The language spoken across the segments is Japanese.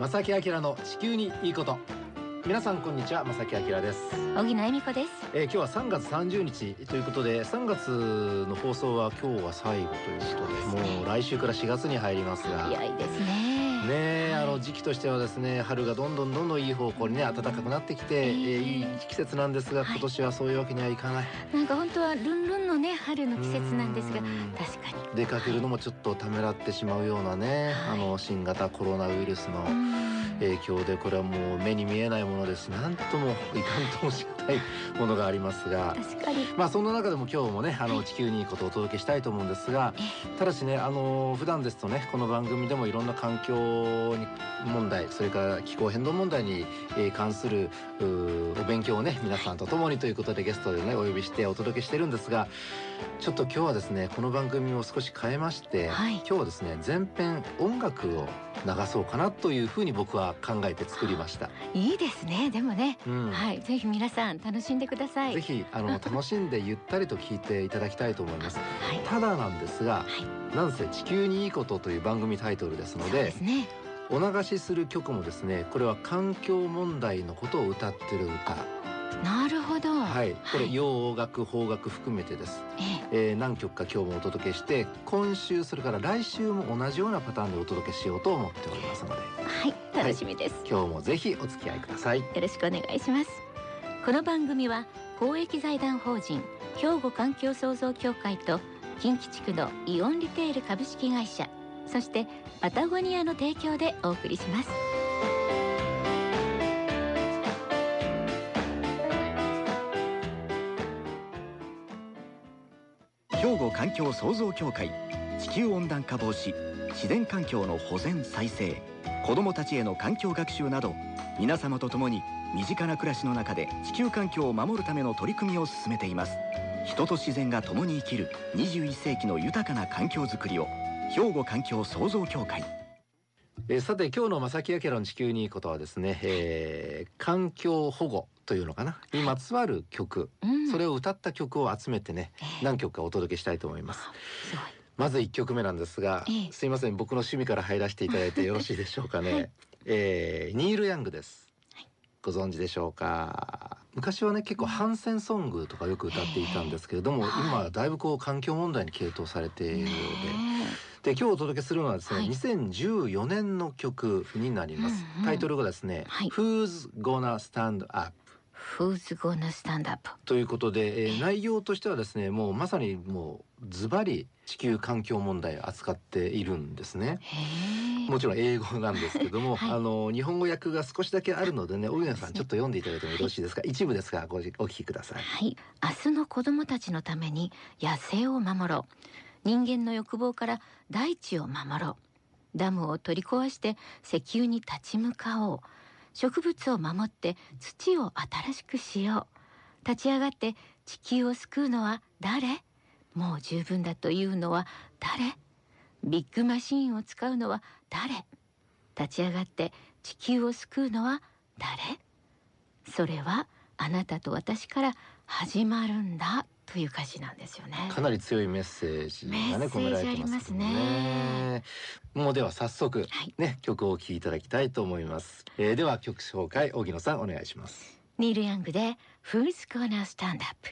正木明の地球にいいこと。皆さんこんにちは正木明です、小木恵美子です。えー、今日は3月30日。ということで3月の放送は今日は最後ということでもう来週から4月に入りますが。早いですねね。あの時期としてはですね春がどんどんどんどんいい方向にね暖かくなってきて、えー、いい季節なんですが今年はそういうわけにはいかない、なんか本当はルンルンのね春の季節なんですが確かに。出かけるのもちょっとためらってしまうようなね、はい、あの新型コロナウイルスの影響でこれはもう目に見えないものです。何ともいかんともしがたいものがありますが。確かに。まあそんな中でも今日もねあの地球にいいことをお届けしたいと思うんですがただしねあの普段ですとねこの番組でもいろんな環境に問題それから気候変動問題に関するお勉強をね皆さんと共にということでゲストでねお呼びしてお届けしてるんですがちょっと今日はですねこの番組を少し変えまして、はい、今日はですね前編音楽を流そうかなというふうに僕は考えて作りました。いいですね。でもね、うん、はい。ぜひ皆さん楽しんでください。ぜひあの楽しんでゆったりと聞いていただきたいと思います、はい、ただなんですが、はい、なんせ地球にいいことという番組タイトルですので、ね、お流しする曲もですねこれは環境問題のことを歌ってる歌なるほど。はい、これ洋楽、邦楽含めてです。ええー、何曲か今日もお届けして、今週それから来週も同じようなパターンでお届けしようと思っておりますので。はい、楽しみです、はい、今日もぜひお付き合いください。よろしくお願いします。この番組は公益財団法人兵庫環境創造協会と近畿地区のイオンリテール株式会社、そしてパタゴニアの提供でお送りします。兵庫環境創造協会地球温暖化防止自然環境の保全再生子どもたちへの環境学習など皆様と共に身近な暮らしの中で地球環境を守るための取り組みを進めています。人と自然が共に生きる21世紀の豊かな環境づくりを兵庫環境創造協会。え、さて今日の正木明の地球にいいことはですね、えー、環境保護というのかな？にまつわる曲、うん、それを歌った曲を集めてね、何曲かお届けしたいと思います。まず一曲目なんですが、すいません僕の趣味から入らせていただいてよろ しいでしょうかね？はい、えー、ニール・ヤングです。ご存知でしょうか？昔はね結構反戦ソングとかよく歌っていたんですけれども、今はだいぶこう環境問題に傾倒されているようで。で今日お届けするのはですね、はい、2014年の曲になります、タイトルがですね、はい、Who's Gonna Stand Up Who's gonna stand up ということで、えー、内容としてはですねもうまさにもうズバリ地球環境問題を扱っているんですね。もちろん英語なんですけども、はい、あの日本語訳が少しだけあるのでね、小宮さんちょっと読んでいただいてもよろしいですか？はい、一部ですがごお聞きください。はい、明日の子供たちのために野生を守ろう。人間の欲望から大地を守ろう。ダムを取り壊して石油に立ち向かおう。植物を守って土を新しくしよう。立ち上がって地球を救うのは誰？もう十分だというのは誰？ビッグマシーンを使うのは誰？立ち上がって地球を救うのは誰？それはあなたと私から始まるんだ。という歌詞なんですよね。かなり強いメッセージがね込められてますね。ねもうでは早速、はい、ね曲をお聴きいただきたいと思います。えー、では曲紹介荻野さんお願いします。ニールヤングで Who's Gonna Stand Up。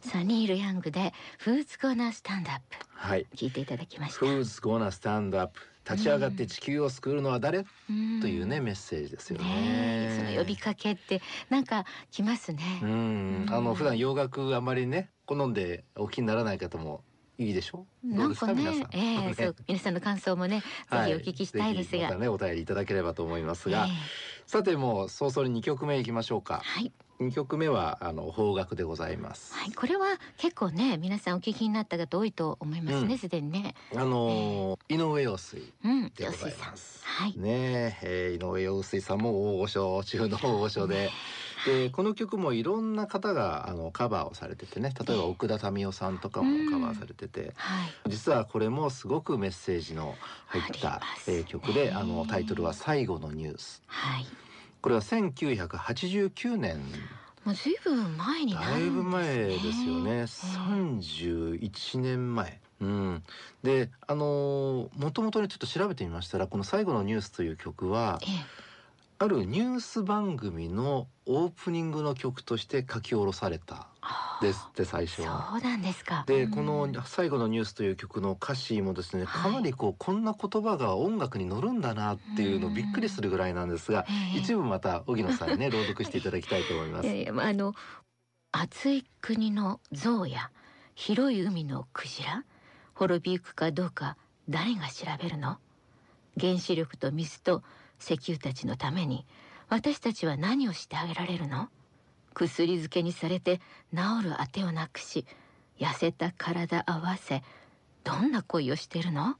さあニールヤングで Who's Gonna Stand Up。はい。聞いていただきました。Who's Gonna Stand Up。立ち上がって地球を救うのは誰、うん、というねメッセージですよね。ねその呼びかけってなんかきますね。うん、あの普段洋楽あまりね好んでお気にならない方もいいでしょ？う。なんかね、皆さん、えー、そう 皆さんの感想もね、ぜひお聞きしたいですが、またねお便りいただければと思いますが、えー、さてもう早々に二曲目いきましょうか。はい。二曲目はあの邦楽でございます。はい、これは結構ね皆さんお聞きになった方多いと思いますねすで、うん、にね。あのー、井上陽水でございます。うん、はい。ねえー、井上陽水さんも大御所中の大御所で。でこの曲もいろんな方があのカバーをされててね例えば奥田民生さんとかもカバーされてて、はい、実はこれもすごくメッセージの入った、えー、曲であのタイトルは「最後のニュース」はい、これは1989年。もうずいぶん前にだいぶ前ですよね。31年前。うん、であのもともとねちょっと調べてみましたらこの「最後のニュース」という曲は、ええ、あるニュース番組のオープニングの曲として書き下ろされたですって最初は。そうなんですか。で、この最後のニュースという曲の歌詞もですね、かなりこうこんな言葉が音楽に乗るんだなっていうのびっくりするぐらいなんですが、一部また荻野さんにね朗読していただきたいと思います。いやいやあの暑い国の象や広い海のクジラ滅びゆくかどうか誰が調べるの？原子力と水と石油たちのために私たちは何をしてあげられるの？薬漬けにされて治るあてをなくし痩せた体合わせどんな恋をしてるの？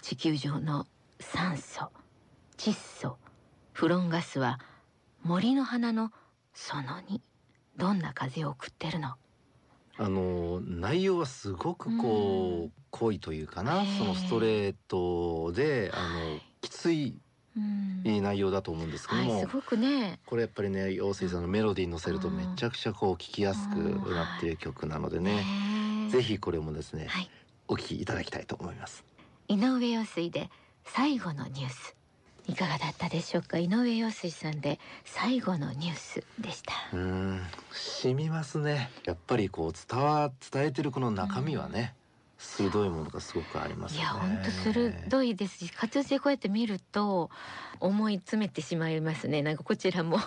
地球上の酸素窒素フロンガスは森の花のその2どんな風を送ってるの？あの内容はすごくこう、うん、濃いというかなそのストレートであの、はい、きついいい内容だと思うんですけども、はい、すごくね。これやっぱりね陽水さんのメロディーに乗せるとめちゃくちゃこう聴きやすくなっている曲なのでね、ぜひこれもですね、はい、お聴きいただきたいと思います。井上陽水で最後のニュース。いかがだったでしょうか？井上陽水さんで最後のニュースでした。うん染みますね。やっぱりこう伝わ伝えてるこの中身はね、鋭いものがすごくあります、ね、いや本当鋭いですし活用してこうやって見ると思い詰めてしまいますね。なんかこちらも考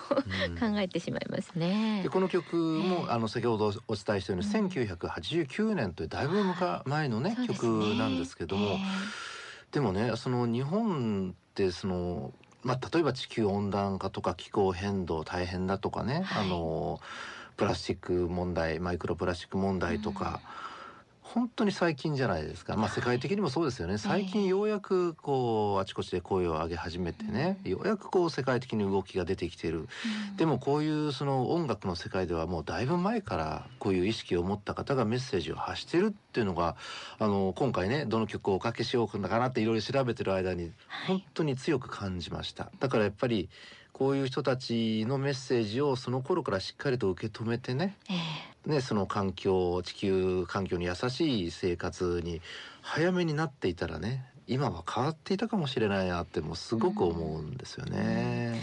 えてしまいますね。でこの曲も、えー、あの先ほどお伝えしたように、うん、1989年というだいぶ前のね、ね、曲なんですけども、えー、でもねその日本ってそのまあ、例えば地球温暖化とか気候変動大変だとかね、はい、あのプラスチック問題マイクロプラスチック問題とか、うん本当に最近じゃないですか、まあ、世界的にもそうですよね。最近ようやくこうあちこちで声を上げ始めてね、ようやくこう世界的に動きが出てきてる、でもこういうその音楽の世界ではもうだいぶ前からこういう意識を持った方がメッセージを発してるっていうのがあの今回ねどの曲をおかけしようかなっていろいろ調べてる間に本当に強く感じました。だからやっぱりこういう人たちのメッセージをその頃からしっかりと受け止めてね、えー、ねその環境地球環境に優しい生活に早めになっていたらね今は変わっていたかもしれないなってもすごく思うんですよね。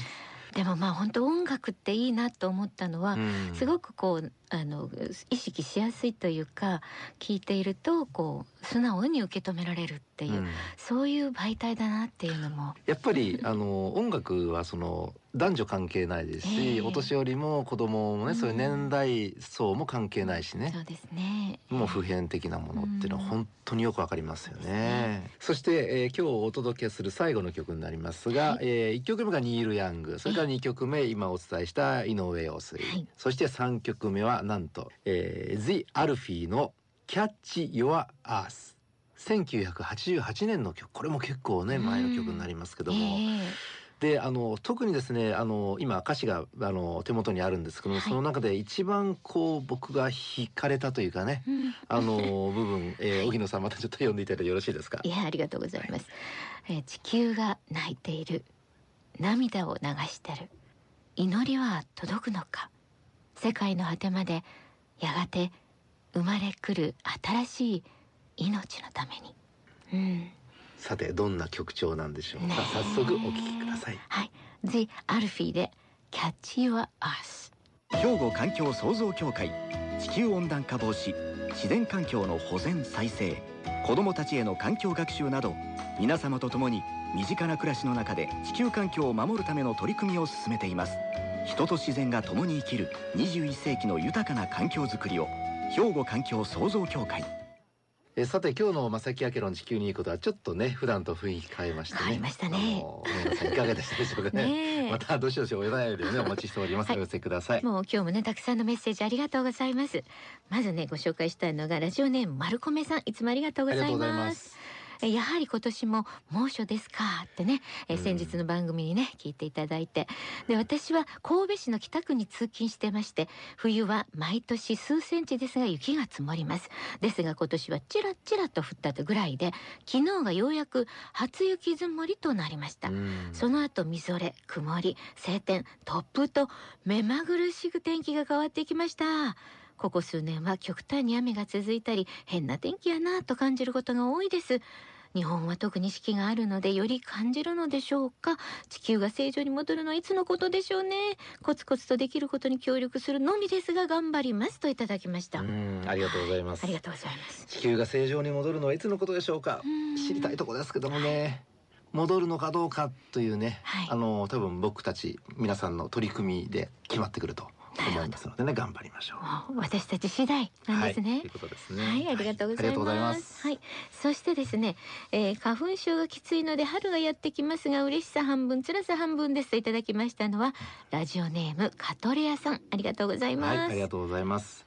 でもまあ本当音楽っていいなと思ったのは、うん、すごくこうあの意識しやすいというか聞いているとこう素直に受け止められるっていう、うん、そういう媒体だなっていうのも。やっぱりあの音楽はその男女関係ないですし、えー、お年寄りも子供もね、うん、そういう年代層も関係ないしね。そうですね。もう普遍的なものっていうのは本当によくわかりますよね、うん、そして、えー、今日お届けする最後の曲になりますが、はい、えー、1曲目がニール・ヤングそれから2曲目今お伝えした井上陽水、はい、そして3曲目はなんと、えー、The アルフィーの Catch Your Earth 1988年の曲。これも結構ね前の曲になりますけども、えーであの特にですねあの今歌詞があの手元にあるんですけども、はい、その中で一番こう僕が惹かれたというかね、うん、あの部分、えー、荻野さんまたちょっと読んでいただいてよろしいですか？いやありがとうございます。はい、えー、地球が泣いている。涙を流してる。祈りは届くのか？世界の果てまでやがて生まれくる新しい命のために。うん。さてどんな曲調なんでしょうか、早速お聞きください。はい。The アルフィーで Catch Your Earth 兵庫環境創造協会。地球温暖化防止。自然環境の保全再生。子どもたちへの環境学習など。皆様と共に身近な暮らしの中で地球環境を守るための取り組みを進めています人と自然が共に生きる21世紀の豊かな環境づくりを兵庫環境創造協会えさて今日の正木明の地球にいいことはちょっとね普段と雰囲気変えましたね。変えましたね。皆さんいかがでしたでしょうかね。ねまたどしどしお便りでねお待ちしております、はい、お寄せください。もう今日もねたくさんのメッセージありがとうございます。まずねご紹介したいのがラジオネームマルコメさんいつもありがとうございます。やはり今年も猛暑ですかってね、え先日の番組にね聞いていただいて。で私は神戸市の北区に通勤してまして冬は毎年数センチですが雪が積もります。ですが今年はちらちらと降ったぐらいで昨日がようやく初雪積もりとなりました。その後みぞれ曇り晴天突風と目まぐるしく天気が変わってきました。ここ数年は極端に雨が続いたり変な天気やなと感じることが多いです日本は特に四季があるのでより感じるのでしょうか？地球が正常に戻るのはいつのことでしょうね？コツコツとできることに協力するのみですが頑張りますといただきました。うんありがとうございます。ありがとうございます。地球が正常に戻るのはいつのことでしょうか？うん。知りたいところですけどもね。戻るのかどうかというね、はい。あの多分僕たち皆さんの取り組みで決まってくると思いますのでね頑張りましょう。私たち次第なんですね、はい、ということですね。はい、ありがとうございます。ありがとうございます。はい、そしてですね、えー花粉症がきついので春がやってきますが嬉しさ半分、辛さ半分ですといただきましたのはラジオネームカトレアさん、ありがとうございます。はい、ありがとうございます。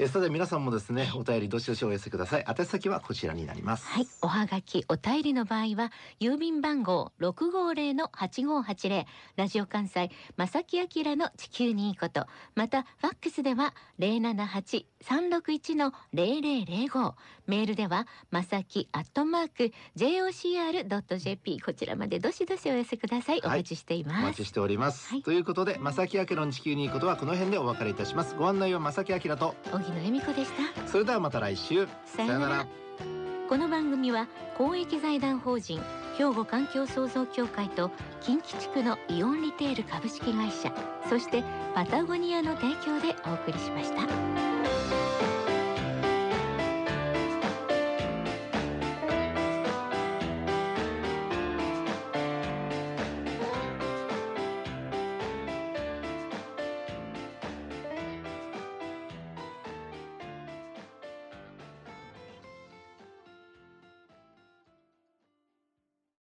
えーさて皆さんもですね、お便りどしどしお寄せください。宛先はこちらになります。はい、おはがき、お便りの場合は、郵便番号六五零の八五八零、ラジオ関西、正木明の地球にいいこと。また、ファックスでは零七八三六一の零零零五。メールでは、まさきアットマーク J. O. C. R. ドット J. P. こちらまでどしどしお寄せください。おはい待ちしていおます。待ちしております。はいということで、正木明の地球にいいことはこの辺でお別れいたします。ご案内は正木明と、荻野恵美子でした。それではまた来週。さようなら。この番組は公益財団法人兵庫環境創造協会と近畿地区のイオンリテール株式会社そしてパタゴニアの提供でお送りしました。